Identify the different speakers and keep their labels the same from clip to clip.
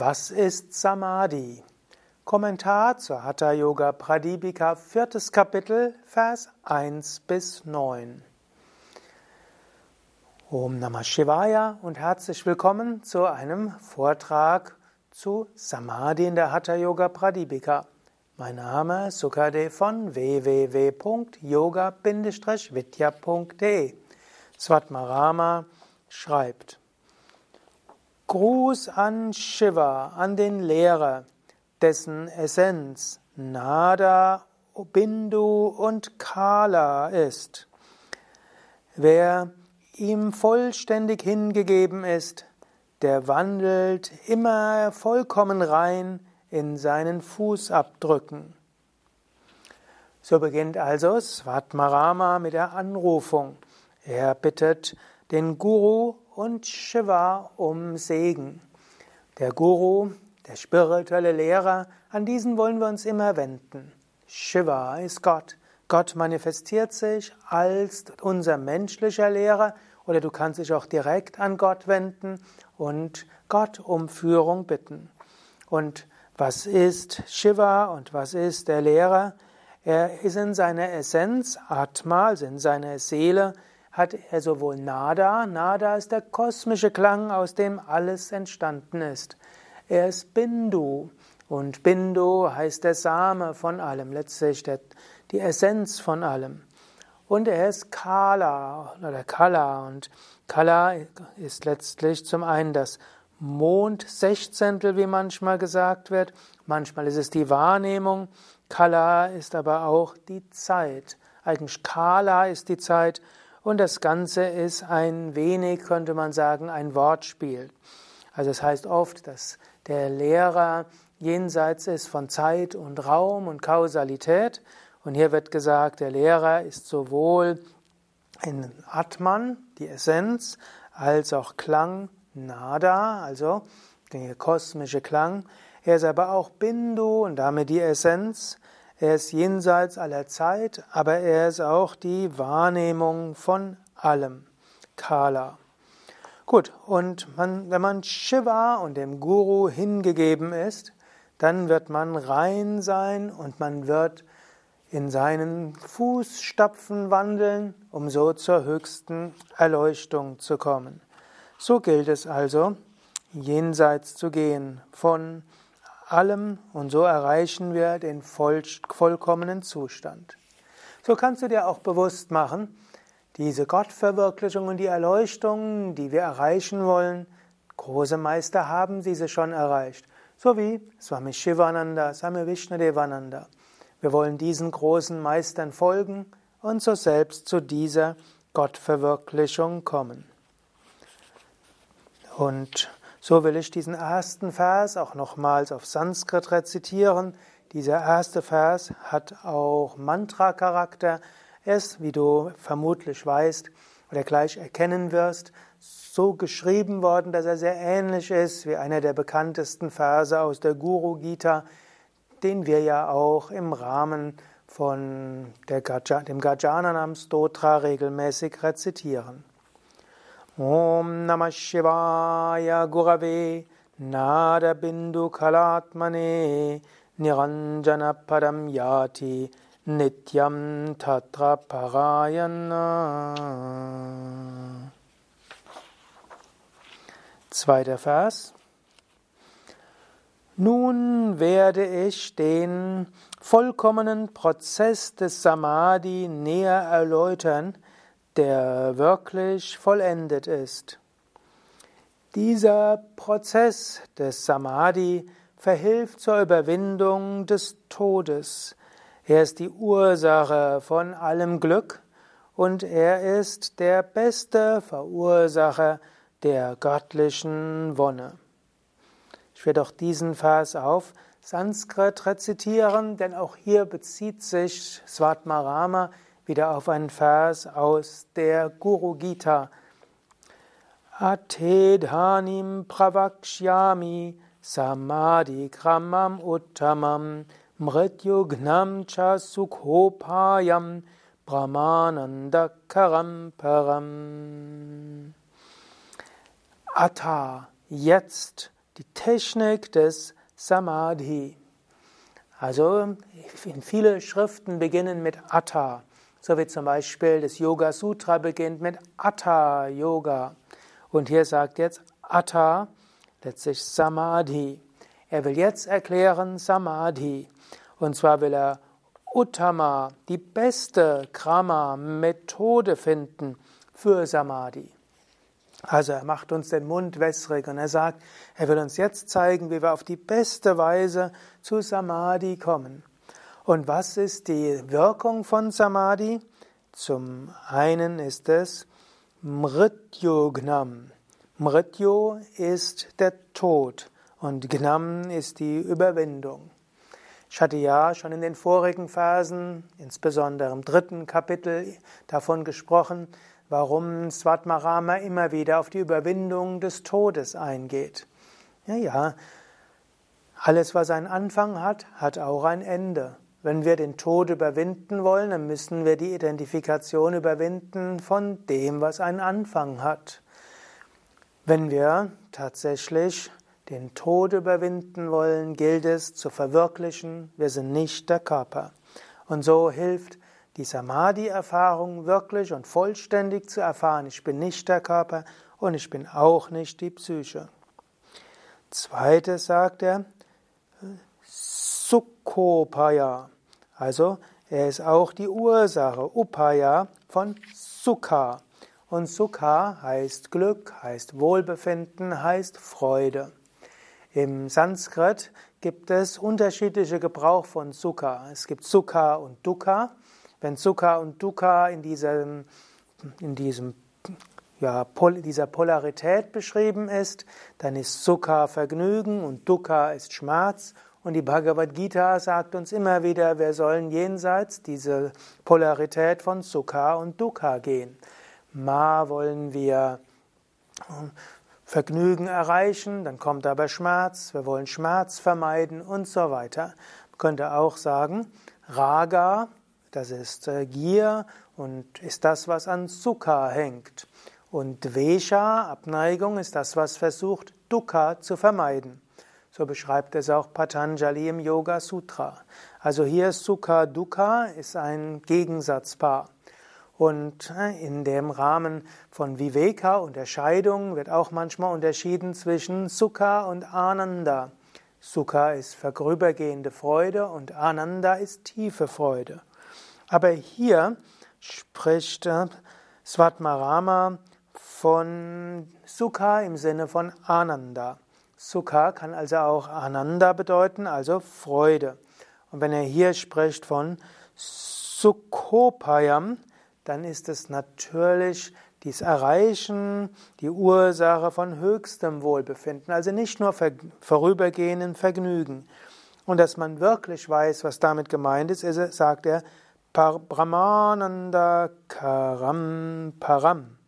Speaker 1: Was ist Samadhi? Kommentar zur Hatha Yoga Pradipika, viertes Kapitel, Vers 1 bis 9. Om Namah Shivaya und herzlich willkommen zu einem Vortrag zu Samadhi in der Hatha Yoga Pradipika. Mein Name ist Sukade von www.yoga-vidya.de. Swatmarama schreibt Gruß an Shiva, an den Lehrer, dessen Essenz Nada, Bindu und Kala ist. Wer ihm vollständig hingegeben ist, der wandelt immer vollkommen rein in seinen Fußabdrücken. So beginnt also Svatmarama mit der Anrufung. Er bittet den Guru und Shiva um Segen. Der Guru, der spirituelle Lehrer, an diesen wollen wir uns immer wenden. Shiva ist Gott. Gott manifestiert sich als unser menschlicher Lehrer oder du kannst dich auch direkt an Gott wenden und Gott um Führung bitten. Und was ist Shiva und was ist der Lehrer? Er ist in seiner Essenz, Atma, also in seiner Seele, hat er sowohl Nada, Nada ist der kosmische Klang, aus dem alles entstanden ist. Er ist Bindu und Bindu heißt der Same von allem, letztlich der, die Essenz von allem. Und er ist Kala oder Kala und Kala ist letztlich zum einen das Mondsechzehntel, wie manchmal gesagt wird. Manchmal ist es die Wahrnehmung. Kala ist aber auch die Zeit. Eigentlich Kala ist die Zeit und das Ganze ist ein wenig, könnte man sagen, ein Wortspiel. Also es heißt oft, dass der Lehrer jenseits ist von Zeit und Raum und Kausalität. Und hier wird gesagt, der Lehrer ist sowohl in Atman, die Essenz, als auch Klang, Nada, also der kosmische Klang. Er ist aber auch Bindu und damit die Essenz. Er ist jenseits aller Zeit, aber er ist auch die Wahrnehmung von allem. Kala. Gut, und man, wenn man Shiva und dem Guru hingegeben ist, dann wird man rein sein und man wird in seinen Fußstapfen wandeln, um so zur höchsten Erleuchtung zu kommen. So gilt es also, jenseits zu gehen von allem und so erreichen wir den voll, vollkommenen Zustand. So kannst du dir auch bewusst machen, diese Gottverwirklichung und die Erleuchtung, die wir erreichen wollen, große Meister haben diese schon erreicht. So wie Swami Shivananda, Swami Vishnadevananda. Wir wollen diesen großen Meistern folgen und so selbst zu dieser Gottverwirklichung kommen. Und so will ich diesen ersten Vers auch nochmals auf Sanskrit rezitieren. Dieser erste Vers hat auch Mantra-Charakter. Er ist, wie du vermutlich weißt oder gleich erkennen wirst, so geschrieben worden, dass er sehr ähnlich ist wie einer der bekanntesten Verse aus der Guru Gita, den wir ja auch im Rahmen von Gaja, dem Gajananam Stotra regelmäßig rezitieren. Om Gurave Nada Bindu Kalatmane Niranjana Padam Yati Nityam Tatra Parayana. Zweiter Vers. Nun werde ich den vollkommenen Prozess des Samadhi näher erläutern, der wirklich vollendet ist. Dieser Prozess des Samadhi verhilft zur Überwindung des Todes. Er ist die Ursache von allem Glück und er ist der beste Verursacher der göttlichen Wonne. Ich werde auch diesen Vers auf Sanskrit rezitieren, denn auch hier bezieht sich Svatmarama wieder auf einen Vers aus der Guru Gita. Atedhanim pravakshyami samadhi kramam uttamam mrityugnam cha sukhopayam brahmananda param. Atta, jetzt die Technik des Samadhi. Also viele Schriften beginnen mit Atta, so wie zum Beispiel das Yoga Sutra beginnt mit Atta Yoga. Und hier sagt jetzt Atta letztlich Samadhi. Er will jetzt erklären Samadhi. Und zwar will er Uttama, die beste Krama-Methode finden für Samadhi. Also er macht uns den Mund wässrig und er sagt, er will uns jetzt zeigen, wie wir auf die beste Weise zu Samadhi kommen. Und was ist die Wirkung von Samadhi? Zum einen ist es Mrityu-Gnam. Mrityu ist der Tod und Gnam ist die Überwindung. Ich hatte ja schon in den vorigen Versen, insbesondere im dritten Kapitel, davon gesprochen, warum Svatmarama immer wieder auf die Überwindung des Todes eingeht. Ja, ja, alles, was einen Anfang hat, hat auch ein Ende. Wenn wir den Tod überwinden wollen, dann müssen wir die Identifikation überwinden von dem, was einen Anfang hat. Wenn wir tatsächlich den Tod überwinden wollen, gilt es zu verwirklichen, wir sind nicht der Körper. Und so hilft die Samadhi-Erfahrung wirklich und vollständig zu erfahren, ich bin nicht der Körper und ich bin auch nicht die Psyche. Zweites sagt er, Sukhopaya, also er ist auch die Ursache, Upaya von Sukha. Und Sukha heißt Glück, heißt Wohlbefinden, heißt Freude. Im Sanskrit gibt es unterschiedliche Gebrauch von Sukha. Es gibt Sukha und Dukkha. Wenn Sukha und Dukkha in diesem, in diesem ja, dieser Polarität beschrieben ist, dann ist Sukha Vergnügen und Dukkha ist Schmerz. Und die Bhagavad Gita sagt uns immer wieder, wir sollen jenseits diese Polarität von Sukha und Dukkha gehen. Ma wollen wir Vergnügen erreichen, dann kommt aber Schmerz, wir wollen Schmerz vermeiden und so weiter. Man könnte auch sagen, Raga das ist äh, Gier und ist das, was an Sukha hängt. Und Dvesha, Abneigung, ist das, was versucht, Dukkha zu vermeiden. So beschreibt es auch Patanjali im Yoga Sutra. Also hier Sukha Dukkha ist ein Gegensatzpaar. Und äh, in dem Rahmen von Viveka, Unterscheidung, wird auch manchmal unterschieden zwischen Sukha und Ananda. Sukha ist vorübergehende Freude und Ananda ist tiefe Freude. Aber hier spricht äh, Svatmarama von Sukha im Sinne von Ananda. Sukha kann also auch Ananda bedeuten, also Freude. Und wenn er hier spricht von Sukhopayam, dann ist es natürlich dies Erreichen, die Ursache von höchstem Wohlbefinden, also nicht nur vorübergehenden Vergnügen. Und dass man wirklich weiß, was damit gemeint ist, sagt er, Brahmananda Karam Param.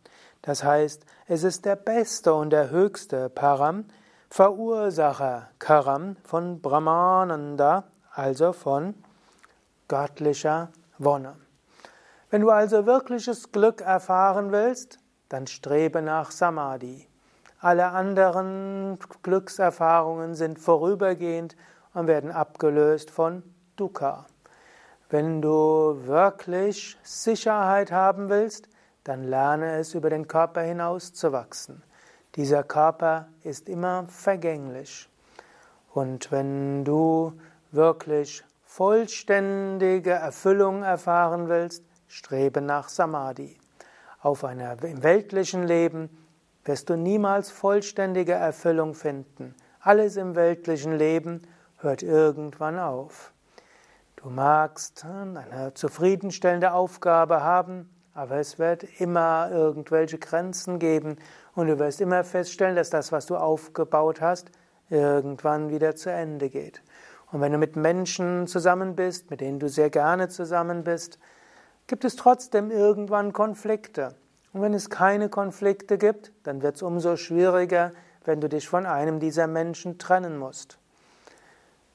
Speaker 1: Das heißt, es ist der beste und der höchste Param, Verursacher Karam von Brahmananda, also von göttlicher Wonne. Wenn du also wirkliches Glück erfahren willst, dann strebe nach Samadhi. Alle anderen Glückserfahrungen sind vorübergehend und werden abgelöst von Dukkha. Wenn du wirklich Sicherheit haben willst, dann lerne es über den Körper hinaus zu wachsen. Dieser Körper ist immer vergänglich. Und wenn du wirklich vollständige Erfüllung erfahren willst, strebe nach Samadhi. Auf einer, Im weltlichen Leben wirst du niemals vollständige Erfüllung finden. Alles im weltlichen Leben hört irgendwann auf. Du magst eine zufriedenstellende Aufgabe haben, aber es wird immer irgendwelche Grenzen geben und du wirst immer feststellen, dass das, was du aufgebaut hast, irgendwann wieder zu Ende geht. Und wenn du mit Menschen zusammen bist, mit denen du sehr gerne zusammen bist, gibt es trotzdem irgendwann Konflikte. Und wenn es keine Konflikte gibt, dann wird es umso schwieriger, wenn du dich von einem dieser Menschen trennen musst.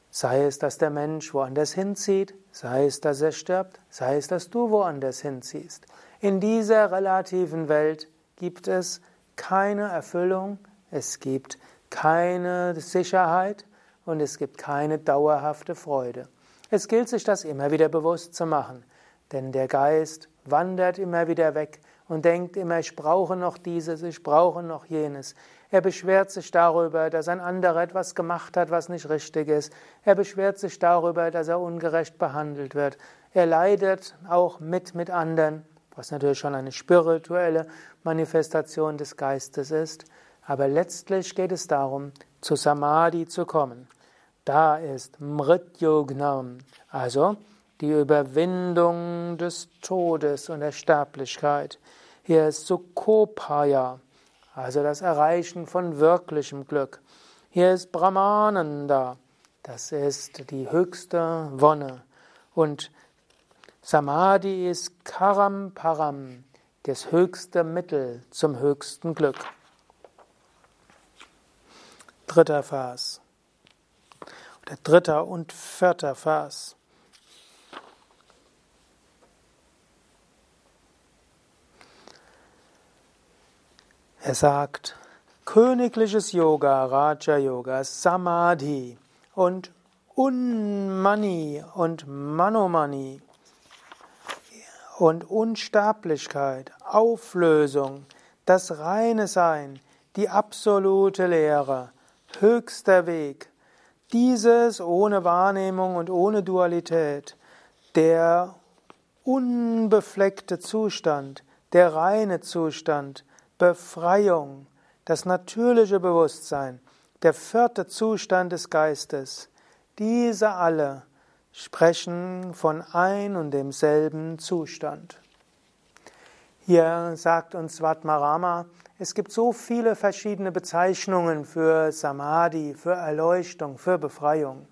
Speaker 1: Sei es, dass der Mensch woanders hinzieht, sei es, dass er stirbt, sei es, dass du woanders hinziehst. In dieser relativen Welt gibt es keine Erfüllung, es gibt keine Sicherheit und es gibt keine dauerhafte Freude. Es gilt sich das immer wieder bewusst zu machen, denn der Geist wandert immer wieder weg und denkt immer, ich brauche noch dieses, ich brauche noch jenes. Er beschwert sich darüber, dass ein anderer etwas gemacht hat, was nicht richtig ist. Er beschwert sich darüber, dass er ungerecht behandelt wird. Er leidet auch mit mit anderen, was natürlich schon eine spirituelle Manifestation des Geistes ist. Aber letztlich geht es darum, zu Samadhi zu kommen. Da ist Mrityognam, also die Überwindung des Todes und der Sterblichkeit. Hier ist Sukhopaya, also das Erreichen von wirklichem Glück. Hier ist Brahmananda, das ist die höchste Wonne. Und Samadhi ist Karam Param, das höchste Mittel zum höchsten Glück. Dritter Vers. Oder dritter und vierter Vers. Er sagt, königliches Yoga, Raja Yoga, Samadhi und Unmani und Manomani und Unsterblichkeit, Auflösung, das reine Sein, die absolute Lehre, höchster Weg, dieses ohne Wahrnehmung und ohne Dualität, der unbefleckte Zustand, der reine Zustand, Befreiung, das natürliche Bewusstsein, der vierte Zustand des Geistes, diese alle sprechen von ein und demselben Zustand. Hier sagt uns Svatmarama, es gibt so viele verschiedene Bezeichnungen für Samadhi, für Erleuchtung, für Befreiung.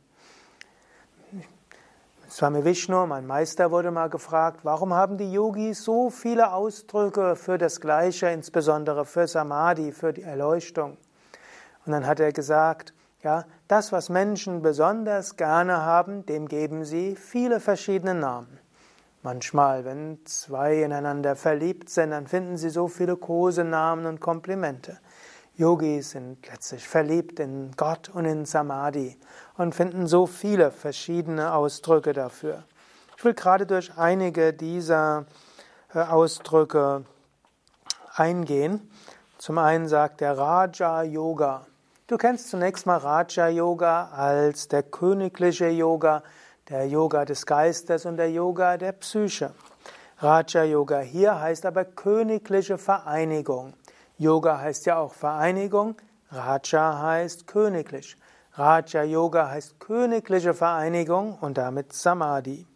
Speaker 1: Swami Vishnu, mein Meister, wurde mal gefragt, warum haben die Yogis so viele Ausdrücke für das Gleiche, insbesondere für Samadhi, für die Erleuchtung? Und dann hat er gesagt, ja, das, was Menschen besonders gerne haben, dem geben sie viele verschiedene Namen. Manchmal, wenn zwei ineinander verliebt sind, dann finden sie so viele Kosenamen und Komplimente. Yogis sind letztlich verliebt in Gott und in Samadhi und finden so viele verschiedene Ausdrücke dafür. Ich will gerade durch einige dieser äh, Ausdrücke eingehen. Zum einen sagt der Raja Yoga. Du kennst zunächst mal Raja Yoga als der königliche Yoga, der Yoga des Geistes und der Yoga der Psyche. Raja Yoga hier heißt aber königliche Vereinigung. Yoga heißt ja auch Vereinigung, Raja heißt königlich. Raja Yoga heißt königliche Vereinigung und damit Samadhi.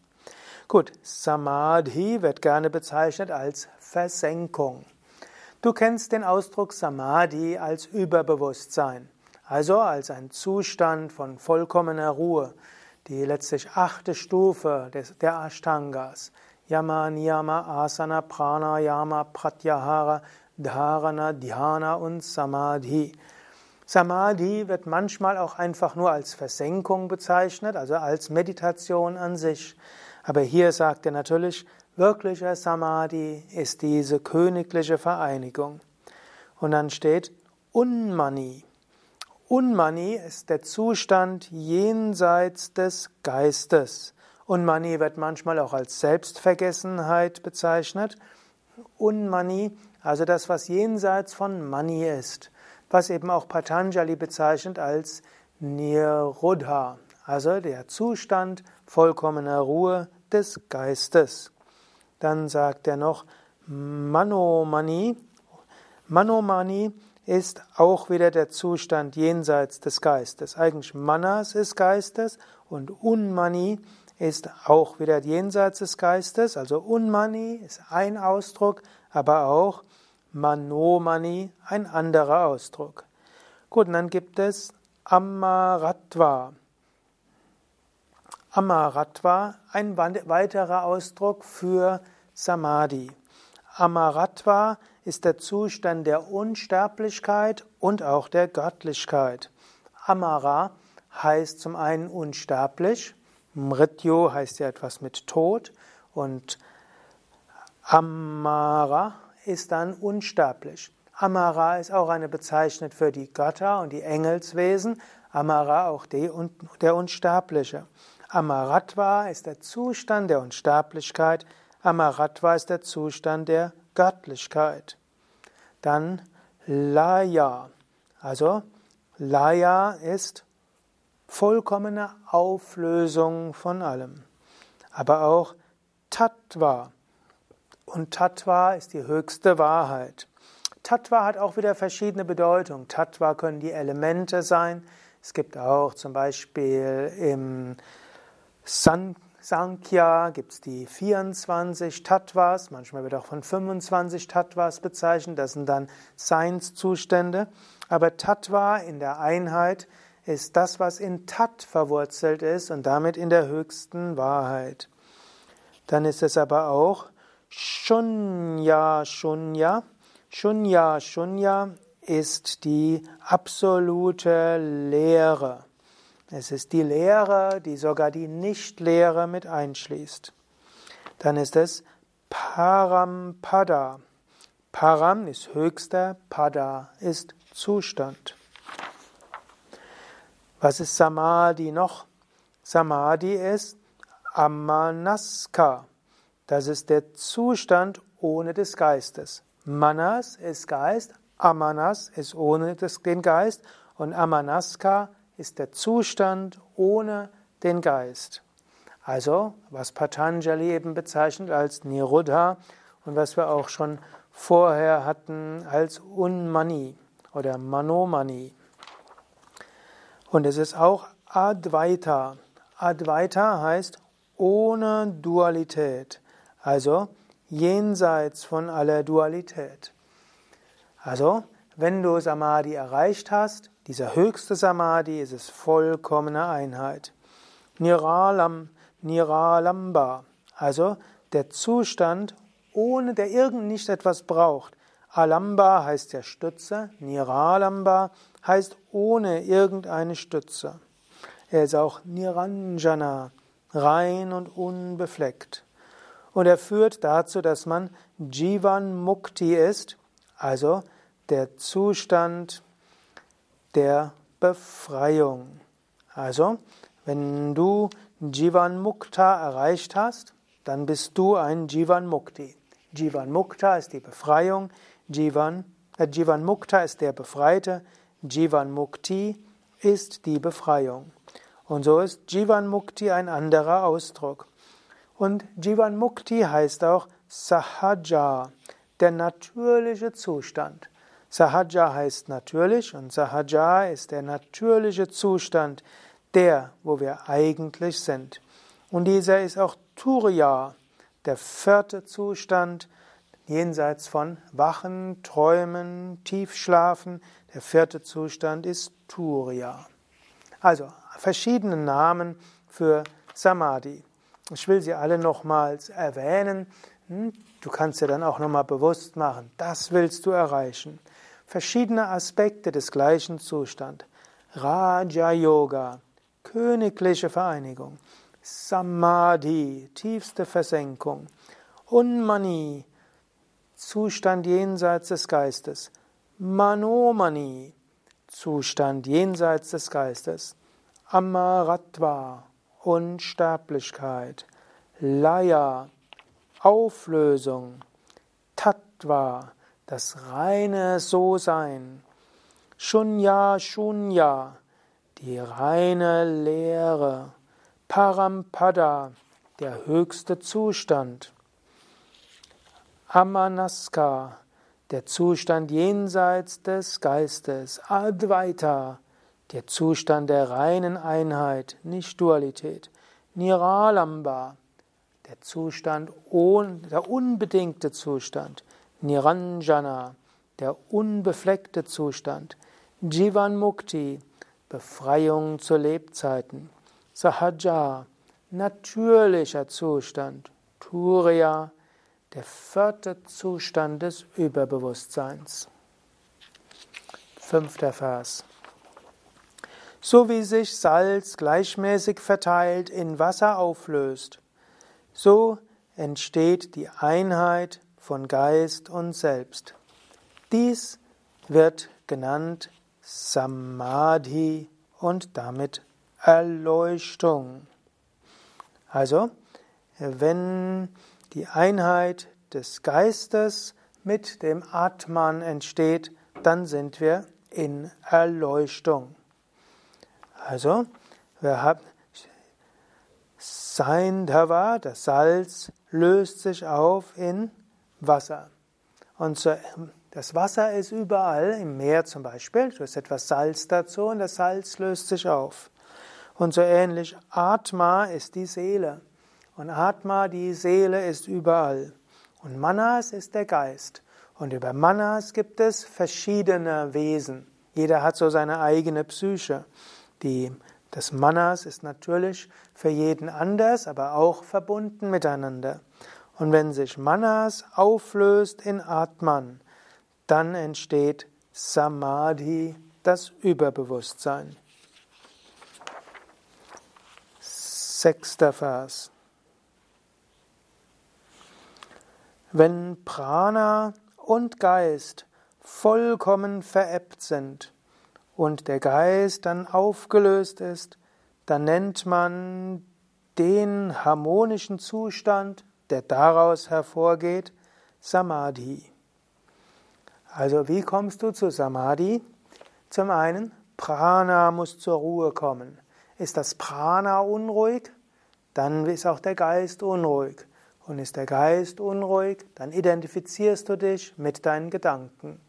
Speaker 1: Gut, Samadhi wird gerne bezeichnet als Versenkung. Du kennst den Ausdruck Samadhi als Überbewusstsein, also als ein Zustand von vollkommener Ruhe, die letztlich achte Stufe des, der Ashtangas. Yama, Niyama, Asana, Pranayama, Pratyahara, Dharana, Dhyana und Samadhi. Samadhi wird manchmal auch einfach nur als Versenkung bezeichnet, also als Meditation an sich. Aber hier sagt er natürlich, wirklicher Samadhi ist diese königliche Vereinigung. Und dann steht Unmani. Unmani ist der Zustand jenseits des Geistes. Unmani wird manchmal auch als Selbstvergessenheit bezeichnet. Unmani also das, was jenseits von Mani ist, was eben auch Patanjali bezeichnet als Nirodha, also der Zustand vollkommener Ruhe des Geistes. Dann sagt er noch Manomani. Manomani ist auch wieder der Zustand jenseits des Geistes. Eigentlich Manas ist Geistes und Unmani ist auch wieder jenseits des Geistes. Also Unmani ist ein Ausdruck, aber auch Manomani ein anderer Ausdruck. Gut, und dann gibt es Amaratva. Amaratva, ein weiterer Ausdruck für Samadhi. Amaratva ist der Zustand der Unsterblichkeit und auch der Göttlichkeit. Amara heißt zum einen unsterblich, Mrityo heißt ja etwas mit Tod und Amara ist dann unsterblich. Amara ist auch eine Bezeichnung für die Götter und die Engelswesen. Amara auch die, der Unsterbliche. Amaratva ist der Zustand der Unsterblichkeit. Amaratva ist der Zustand der Göttlichkeit. Dann Laya. Also Laya ist vollkommene Auflösung von allem. Aber auch Tattva. Und Tattva ist die höchste Wahrheit. Tattva hat auch wieder verschiedene Bedeutungen. Tattva können die Elemente sein. Es gibt auch zum Beispiel im San Sankhya gibt es die 24 Tattvas, manchmal wird auch von 25 Tattvas bezeichnet, das sind dann Seinszustände. Aber Tattva in der Einheit ist das, was in Tat verwurzelt ist und damit in der höchsten Wahrheit. Dann ist es aber auch Shunya Shunya. Shunya Shunya ist die absolute Lehre. Es ist die Lehre, die sogar die Nichtlehre mit einschließt. Dann ist es Parampada. Param ist höchster, Pada ist Zustand. Was ist Samadhi noch? Samadhi ist Amanaska. Das ist der Zustand ohne des Geistes. Manas ist Geist, Amanas ist ohne den Geist und Amanaska ist der Zustand ohne den Geist. Also, was Patanjali eben bezeichnet als Niruddha und was wir auch schon vorher hatten als Unmani oder Manomani. Und es ist auch Advaita. Advaita heißt ohne Dualität, also jenseits von aller Dualität. Also, wenn du Samadhi erreicht hast, dieser höchste Samadhi ist es vollkommene Einheit. Niralam, Niralamba, also der Zustand, ohne der irgend nicht etwas braucht. Alamba heißt ja Stütze, Niralamba heißt ohne irgendeine Stütze. Er ist auch Niranjana, rein und unbefleckt. Und er führt dazu, dass man Jivan Mukti ist, also der Zustand der Befreiung. Also, wenn du Jivan Mukta erreicht hast, dann bist du ein Jivan Mukti. Jivan Mukta ist die Befreiung, Jivan, äh, Jivan Mukta ist der Befreite, Jivan Mukti ist die Befreiung. Und so ist Jivan Mukti ein anderer Ausdruck. Und Jivan Mukti heißt auch Sahaja, der natürliche Zustand. Sahaja heißt natürlich und Sahaja ist der natürliche Zustand, der, wo wir eigentlich sind. Und dieser ist auch Turiya, der vierte Zustand, jenseits von Wachen, Träumen, Tiefschlafen. Der vierte Zustand ist Turiya. Also verschiedene Namen für Samadhi. Ich will sie alle nochmals erwähnen. Hm, du kannst dir dann auch nochmal bewusst machen, das willst du erreichen verschiedene Aspekte des gleichen Zustands. Raja Yoga, königliche Vereinigung. Samadhi, tiefste Versenkung. Unmani, Zustand jenseits des Geistes. Manomani, Zustand jenseits des Geistes. Amaratva, Unsterblichkeit. Laya, Auflösung. Tattva, das reine So-Sein. Shunya, Shunya, die reine Lehre. Parampada, der höchste Zustand. Amanaska, der Zustand jenseits des Geistes. Advaita, der Zustand der reinen Einheit, nicht Dualität. Niralamba, der Zustand, der unbedingte Zustand. Niranjana, der unbefleckte Zustand, Jivan Mukti, Befreiung zu Lebzeiten, Sahaja, natürlicher Zustand, Turiya, der vierte Zustand des Überbewusstseins. Fünfter Vers. So wie sich Salz gleichmäßig verteilt in Wasser auflöst, so entsteht die Einheit von Geist und Selbst. Dies wird genannt Samadhi und damit Erleuchtung. Also, wenn die Einheit des Geistes mit dem Atman entsteht, dann sind wir in Erleuchtung. Also, wir haben Saindhava, das Salz, löst sich auf in Wasser. Und das Wasser ist überall, im Meer zum Beispiel. Du hast etwas Salz dazu und das Salz löst sich auf. Und so ähnlich, Atma ist die Seele. Und Atma, die Seele, ist überall. Und Manas ist der Geist. Und über Manas gibt es verschiedene Wesen. Jeder hat so seine eigene Psyche. Die, das Manas ist natürlich für jeden anders, aber auch verbunden miteinander. Und wenn sich Manas auflöst in Atman, dann entsteht Samadhi, das Überbewusstsein. Sechster Vers. Wenn Prana und Geist vollkommen verebbt sind und der Geist dann aufgelöst ist, dann nennt man den harmonischen Zustand, der daraus hervorgeht, Samadhi. Also wie kommst du zu Samadhi? Zum einen, Prana muss zur Ruhe kommen. Ist das Prana unruhig, dann ist auch der Geist unruhig. Und ist der Geist unruhig, dann identifizierst du dich mit deinen Gedanken.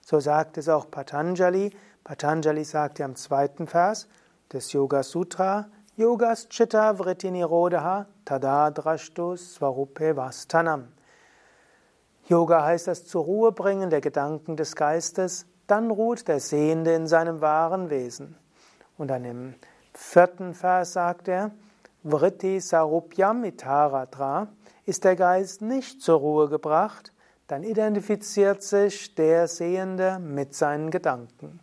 Speaker 1: So sagt es auch Patanjali. Patanjali sagt ja im zweiten Vers des Yoga Sutra, Yogas Chitta Vritti Nirodha Tada Drashtu Svarupe Vastanam. Yoga heißt das zur bringen der Gedanken des Geistes, dann ruht der Sehende in seinem wahren Wesen. Und dann im vierten Vers sagt er, Vritti Sarupyam Itaratra, ist der Geist nicht zur Ruhe gebracht, dann identifiziert sich der Sehende mit seinen Gedanken.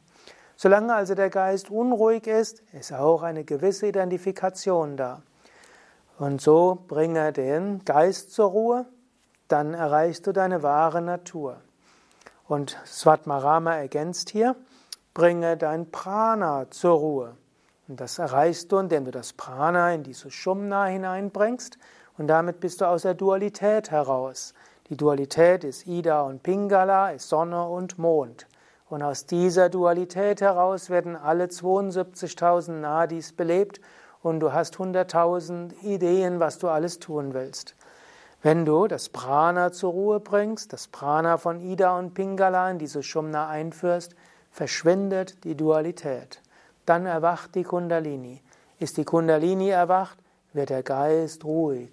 Speaker 1: Solange also der Geist unruhig ist, ist auch eine gewisse Identifikation da. Und so bringe den Geist zur Ruhe, dann erreichst du deine wahre Natur. Und Svatmarama ergänzt hier, bringe dein Prana zur Ruhe. Und das erreichst du, indem du das Prana in diese Shumna hineinbringst und damit bist du aus der Dualität heraus. Die Dualität ist Ida und Pingala, ist Sonne und Mond. Und aus dieser Dualität heraus werden alle 72.000 Nadis belebt und du hast 100.000 Ideen, was du alles tun willst. Wenn du das Prana zur Ruhe bringst, das Prana von Ida und Pingala in diese Shumna einführst, verschwindet die Dualität. Dann erwacht die Kundalini. Ist die Kundalini erwacht, wird der Geist ruhig.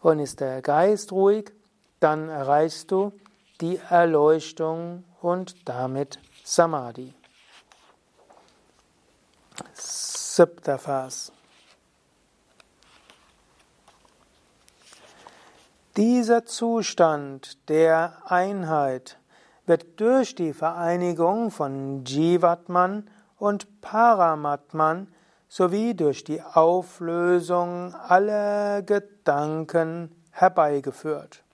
Speaker 1: Und ist der Geist ruhig, dann erreichst du die Erleuchtung und damit Samadhi. Siebter Vers. Dieser Zustand der Einheit wird durch die Vereinigung von Jivatman und Paramatman sowie durch die Auflösung aller Gedanken herbeigeführt.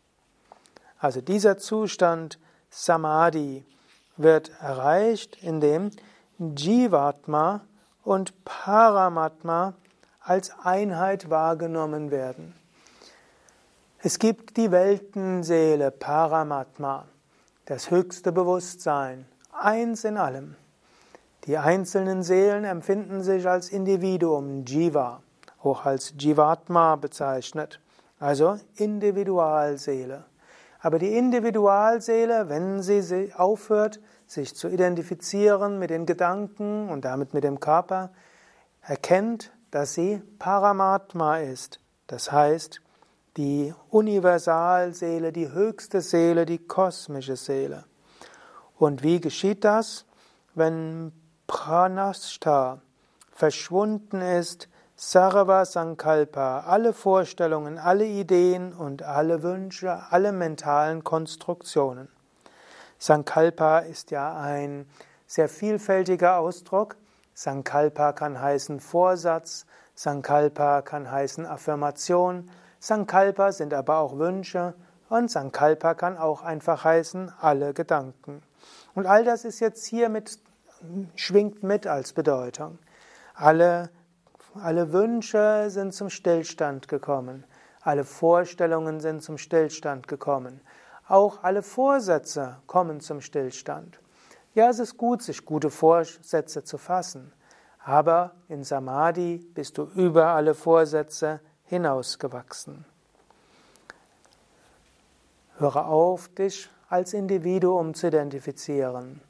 Speaker 1: Also dieser Zustand Samadhi wird erreicht, indem Jivatma und Paramatma als Einheit wahrgenommen werden. Es gibt die Weltenseele Paramatma, das höchste Bewusstsein, eins in allem. Die einzelnen Seelen empfinden sich als Individuum, Jiva, auch als Jivatma bezeichnet, also Individualseele. Aber die Individualseele, wenn sie aufhört, sich zu identifizieren mit den Gedanken und damit mit dem Körper, erkennt, dass sie Paramatma ist, das heißt die Universalseele, die höchste Seele, die kosmische Seele. Und wie geschieht das? Wenn Pranashta verschwunden ist, Sarva Sankalpa, alle Vorstellungen, alle Ideen und alle Wünsche, alle mentalen Konstruktionen. Sankalpa ist ja ein sehr vielfältiger Ausdruck. Sankalpa kann heißen Vorsatz, Sankalpa kann heißen Affirmation, Sankalpa sind aber auch Wünsche und Sankalpa kann auch einfach heißen alle Gedanken. Und all das ist jetzt hier mit, schwingt mit als Bedeutung. Alle, alle Wünsche sind zum Stillstand gekommen. Alle Vorstellungen sind zum Stillstand gekommen. Auch alle Vorsätze kommen zum Stillstand. Ja, es ist gut, sich gute Vorsätze zu fassen, aber in Samadhi bist du über alle Vorsätze hinausgewachsen. Höre auf, dich als Individuum zu identifizieren.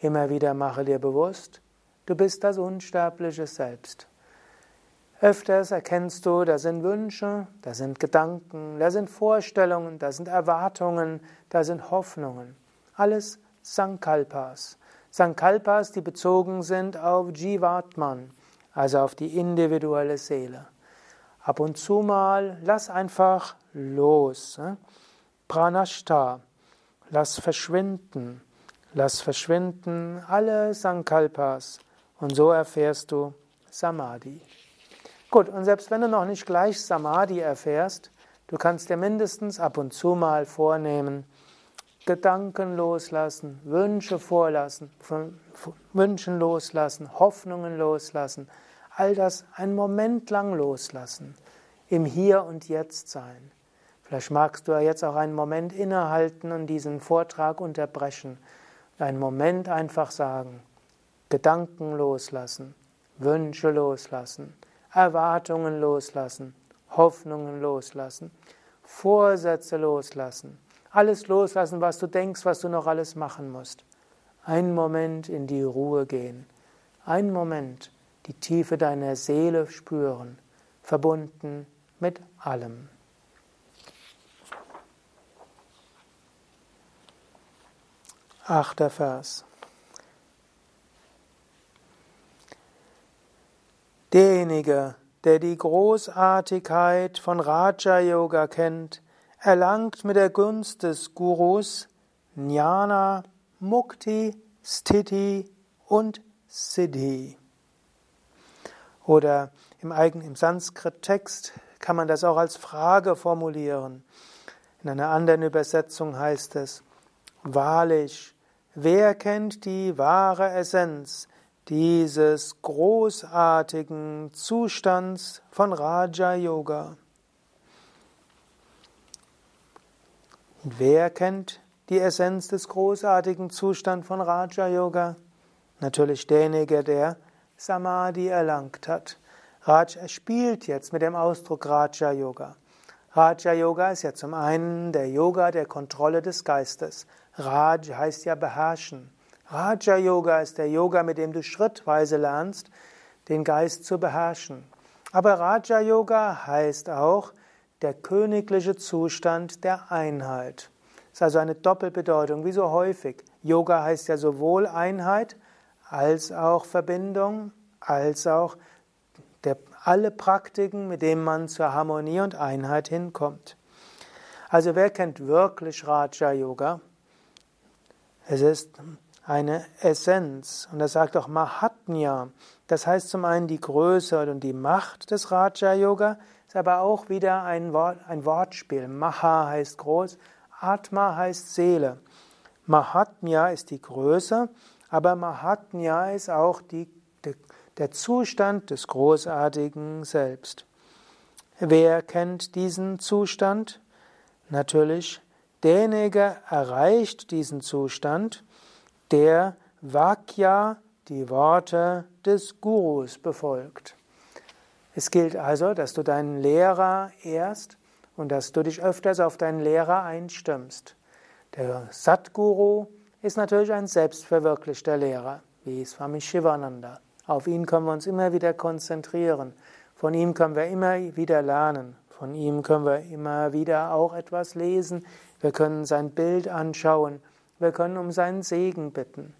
Speaker 1: Immer wieder mache dir bewusst, du bist das unsterbliche Selbst. Öfters erkennst du, da sind Wünsche, da sind Gedanken, da sind Vorstellungen, da sind Erwartungen, da sind Hoffnungen. Alles Sankalpas. Sankalpas, die bezogen sind auf Jivatman, also auf die individuelle Seele. Ab und zu mal lass einfach los. Ne? Pranashta, lass verschwinden, lass verschwinden alle Sankalpas und so erfährst du Samadhi. Gut, und selbst wenn du noch nicht gleich Samadhi erfährst, du kannst dir mindestens ab und zu mal vornehmen, Gedanken loslassen, Wünsche vorlassen, Wünschen loslassen, Hoffnungen loslassen, all das einen Moment lang loslassen, im Hier und Jetzt sein. Vielleicht magst du ja jetzt auch einen Moment innehalten und diesen Vortrag unterbrechen, einen Moment einfach sagen, Gedanken loslassen, Wünsche loslassen, Erwartungen loslassen, Hoffnungen loslassen, Vorsätze loslassen, alles loslassen, was du denkst, was du noch alles machen musst. Einen Moment in die Ruhe gehen, einen Moment die Tiefe deiner Seele spüren, verbunden mit allem. Achter Vers. Derjenige, der die Großartigkeit von Raja Yoga kennt, erlangt mit der Gunst des Gurus Jnana, Mukti, Sthiti und Siddhi. Oder im, eigenen, im Sanskrit-Text kann man das auch als Frage formulieren. In einer anderen Übersetzung heißt es, wahrlich, wer kennt die wahre Essenz, dieses großartigen Zustands von Raja Yoga. Und wer kennt die Essenz des großartigen Zustands von Raja Yoga? Natürlich derjenige, der Samadhi erlangt hat. Raj spielt jetzt mit dem Ausdruck Raja Yoga. Raja Yoga ist ja zum einen der Yoga der Kontrolle des Geistes. Raj heißt ja beherrschen. Raja Yoga ist der Yoga, mit dem du schrittweise lernst, den Geist zu beherrschen. Aber Raja Yoga heißt auch der königliche Zustand der Einheit. Das ist also eine Doppelbedeutung, wie so häufig. Yoga heißt ja sowohl Einheit als auch Verbindung, als auch der, alle Praktiken, mit denen man zur Harmonie und Einheit hinkommt. Also wer kennt wirklich Raja Yoga? Es ist eine Essenz. Und er sagt auch Mahatmya. Das heißt zum einen die Größe und die Macht des Raja Yoga, ist aber auch wieder ein, Wort, ein Wortspiel. Maha heißt groß, Atma heißt Seele. Mahatmya ist die Größe, aber Mahatmya ist auch die, der Zustand des großartigen Selbst. Wer kennt diesen Zustand? Natürlich, derjenige erreicht diesen Zustand, der Vakya, die Worte des Gurus, befolgt. Es gilt also, dass du deinen Lehrer ehrst und dass du dich öfters auf deinen Lehrer einstimmst. Der Satguru ist natürlich ein selbstverwirklichter Lehrer, wie Swami Shivananda. Auf ihn können wir uns immer wieder konzentrieren. Von ihm können wir immer wieder lernen. Von ihm können wir immer wieder auch etwas lesen. Wir können sein Bild anschauen. Wir können um seinen Segen bitten.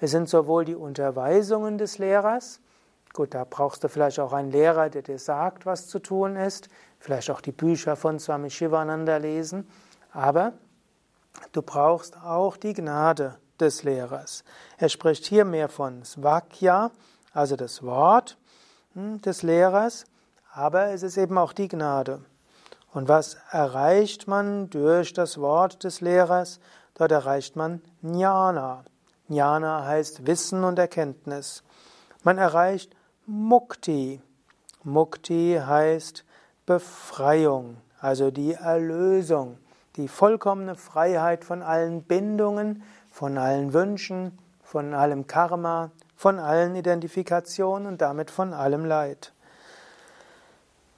Speaker 1: Es sind sowohl die Unterweisungen des Lehrers, gut, da brauchst du vielleicht auch einen Lehrer, der dir sagt, was zu tun ist, vielleicht auch die Bücher von Swami Shivananda lesen, aber du brauchst auch die Gnade des Lehrers. Er spricht hier mehr von Svakya, also das Wort hm, des Lehrers, aber es ist eben auch die Gnade. Und was erreicht man durch das Wort des Lehrers? Dort erreicht man Jnana. Jnana heißt Wissen und Erkenntnis. Man erreicht Mukti. Mukti heißt Befreiung, also die Erlösung, die vollkommene Freiheit von allen Bindungen, von allen Wünschen, von allem Karma, von allen Identifikationen und damit von allem Leid.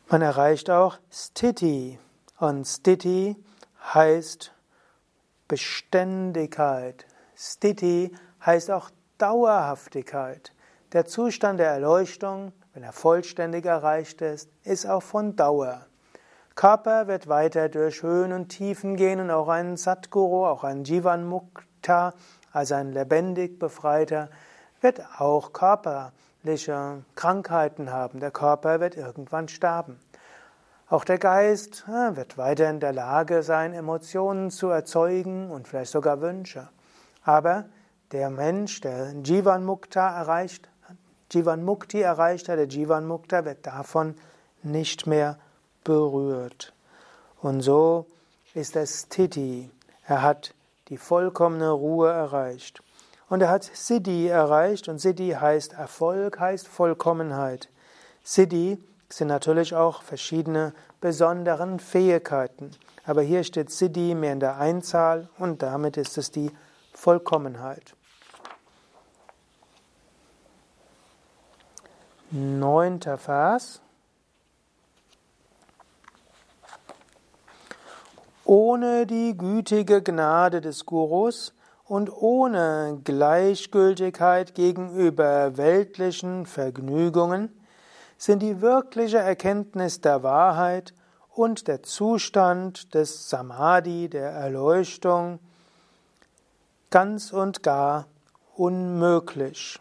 Speaker 1: Man erreicht auch Sthiti. Und Sthiti heißt Beständigkeit. Sthiti heißt auch Dauerhaftigkeit. Der Zustand der Erleuchtung, wenn er vollständig erreicht ist, ist auch von Dauer. Körper wird weiter durch Höhen und Tiefen gehen und auch ein Satguru, auch ein Jivan Mukta, also ein lebendig Befreiter, wird auch körperliche Krankheiten haben. Der Körper wird irgendwann sterben. Auch der Geist wird weiter in der Lage sein, Emotionen zu erzeugen und vielleicht sogar Wünsche. Aber der Mensch, der Jivan Mukta erreicht, Jivan Mukti erreicht hat, der Jivan Mukta wird davon nicht mehr berührt. Und so ist der Sthiti. Er hat die vollkommene Ruhe erreicht. Und er hat Siddhi erreicht und Siddhi heißt Erfolg, heißt Vollkommenheit. Siddhi sind natürlich auch verschiedene besonderen Fähigkeiten. Aber hier steht Siddhi mehr in der Einzahl und damit ist es die Vollkommenheit. Neunter Vers. Ohne die gütige Gnade des Gurus und ohne Gleichgültigkeit gegenüber weltlichen Vergnügungen sind die wirkliche Erkenntnis der Wahrheit und der Zustand des Samadhi, der Erleuchtung, ganz und gar unmöglich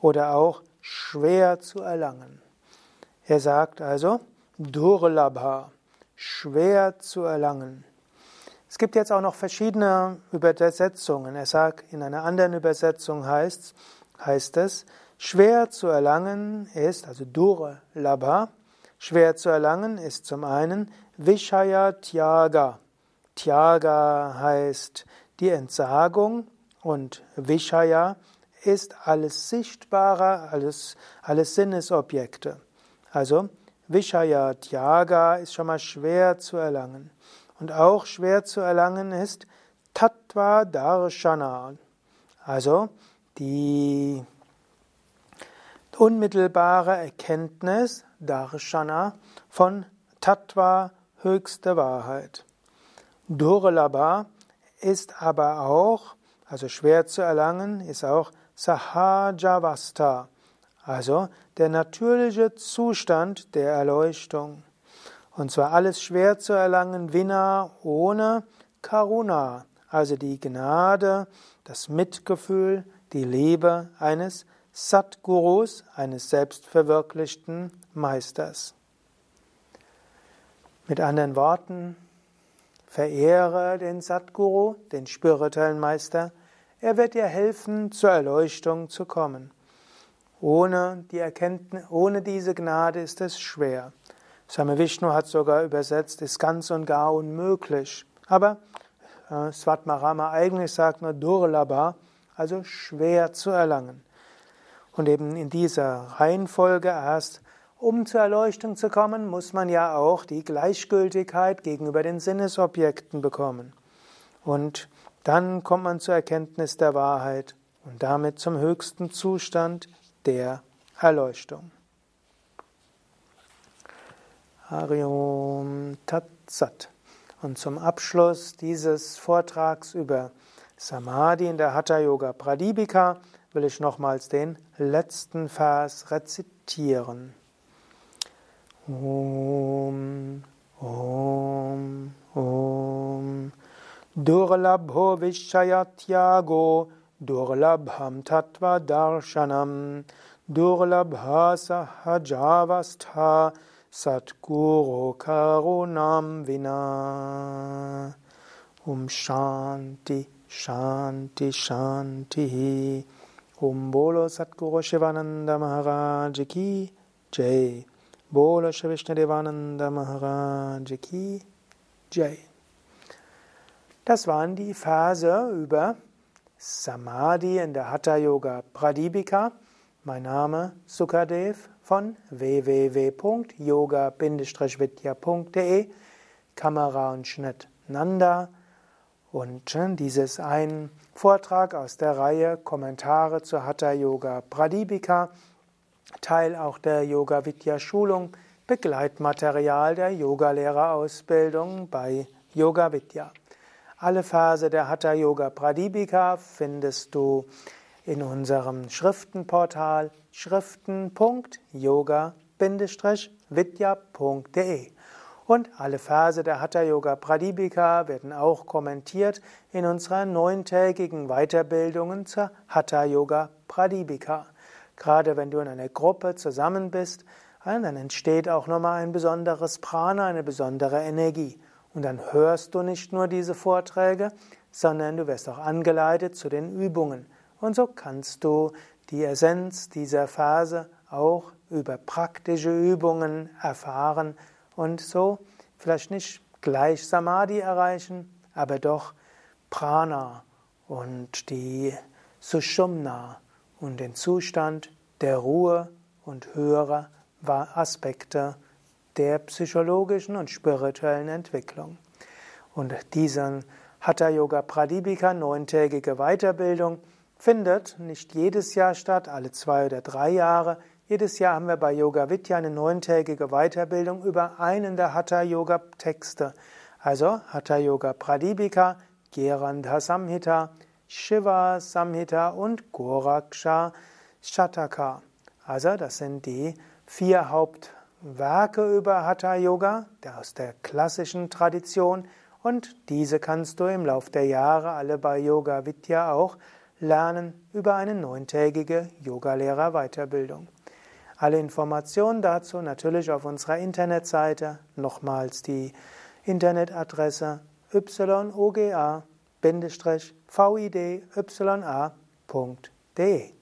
Speaker 1: oder auch schwer zu erlangen. Er sagt also, Durlabha, schwer zu erlangen. Es gibt jetzt auch noch verschiedene Übersetzungen. Er sagt, in einer anderen Übersetzung heißt, heißt es, schwer zu erlangen ist, also Durlabha, schwer zu erlangen ist zum einen Vishaya Tyaga. Tyaga heißt die Entsagung und Vishaya ist alles Sichtbare, alles, alles Sinnesobjekte. Also Vishaya Tyaga ist schon mal schwer zu erlangen. Und auch schwer zu erlangen ist Tattva Darshana, also die unmittelbare Erkenntnis Darshana von Tattva höchste Wahrheit. Durlabha ist aber auch, also schwer zu erlangen, ist auch Sahajavasta, also der natürliche Zustand der Erleuchtung. Und zwar alles schwer zu erlangen, Vina ohne Karuna, also die Gnade, das Mitgefühl, die Liebe eines Satgurus, eines selbstverwirklichten Meisters. Mit anderen Worten, verehre den Satguru, den spirituellen Meister, er wird dir helfen, zur Erleuchtung zu kommen. Ohne, die Erkenntnis, ohne diese Gnade ist es schwer. Swami Vishnu hat sogar übersetzt, ist ganz und gar unmöglich. Aber äh, Svatmarama eigentlich sagt nur Durlabha, also schwer zu erlangen. Und eben in dieser Reihenfolge erst, um zur Erleuchtung zu kommen, muss man ja auch die Gleichgültigkeit gegenüber den Sinnesobjekten bekommen. Und dann kommt man zur Erkenntnis der Wahrheit und damit zum höchsten Zustand der Erleuchtung. Hariom Tatsat. Und zum Abschluss dieses Vortrags über Samadhi in der Hatha Yoga Pradipika will ich nochmals den letzten Vers rezitieren. Om, Om, Om. Durlabho Vishayatyago Durlabham Tattva Darshanam Durlabha Sahajavastha Satguru Karunam Vina Um Shanti Shanti Shanti Om Bolo Satguru Shivananda Maharaj Ki Jai. Bolo Shri Maharaj Ki Jai. Das waren die Verse über Samadhi in der Hatha Yoga Pradipika. Mein Name Sukadev von www.yoga-vidya.de Kamera und Schnitt Nanda und äh, dieses ein Vortrag aus der Reihe Kommentare zur Hatha Yoga Pradipika, Teil auch der Yoga Vidya Schulung, Begleitmaterial der Yogalehrerausbildung bei Yoga Vidya. Alle Verse der Hatha Yoga Pradipika findest du in unserem Schriftenportal schriften.yoga-vidya.de. Und alle Verse der Hatha Yoga Pradipika werden auch kommentiert in unserer neuntägigen Weiterbildungen zur Hatha Yoga Pradipika. Gerade wenn du in einer Gruppe zusammen bist, dann entsteht auch nochmal ein besonderes Prana, eine besondere Energie. Und dann hörst du nicht nur diese Vorträge, sondern du wirst auch angeleitet zu den Übungen. Und so kannst du die Essenz dieser Phase auch über praktische Übungen erfahren und so vielleicht nicht gleich Samadhi erreichen, aber doch Prana und die Sushumna und den Zustand der Ruhe und höherer Aspekte der psychologischen und spirituellen Entwicklung. Und diesen Hatha Yoga Pradipika, neuntägige Weiterbildung, findet nicht jedes Jahr statt, alle zwei oder drei Jahre, jedes Jahr haben wir bei Yoga Vidya eine neuntägige Weiterbildung über einen der Hatha Yoga Texte. Also Hatha Yoga Pradipika, Gerandha Samhita, Shiva Samhita und Goraksha Shataka. Also das sind die vier Hauptwerke über Hatha Yoga aus der klassischen Tradition und diese kannst du im Lauf der Jahre alle bei Yoga Vidya auch lernen über eine neuntägige Yogalehrer-Weiterbildung. Alle Informationen dazu natürlich auf unserer Internetseite. Nochmals die Internetadresse yoga-vidya.de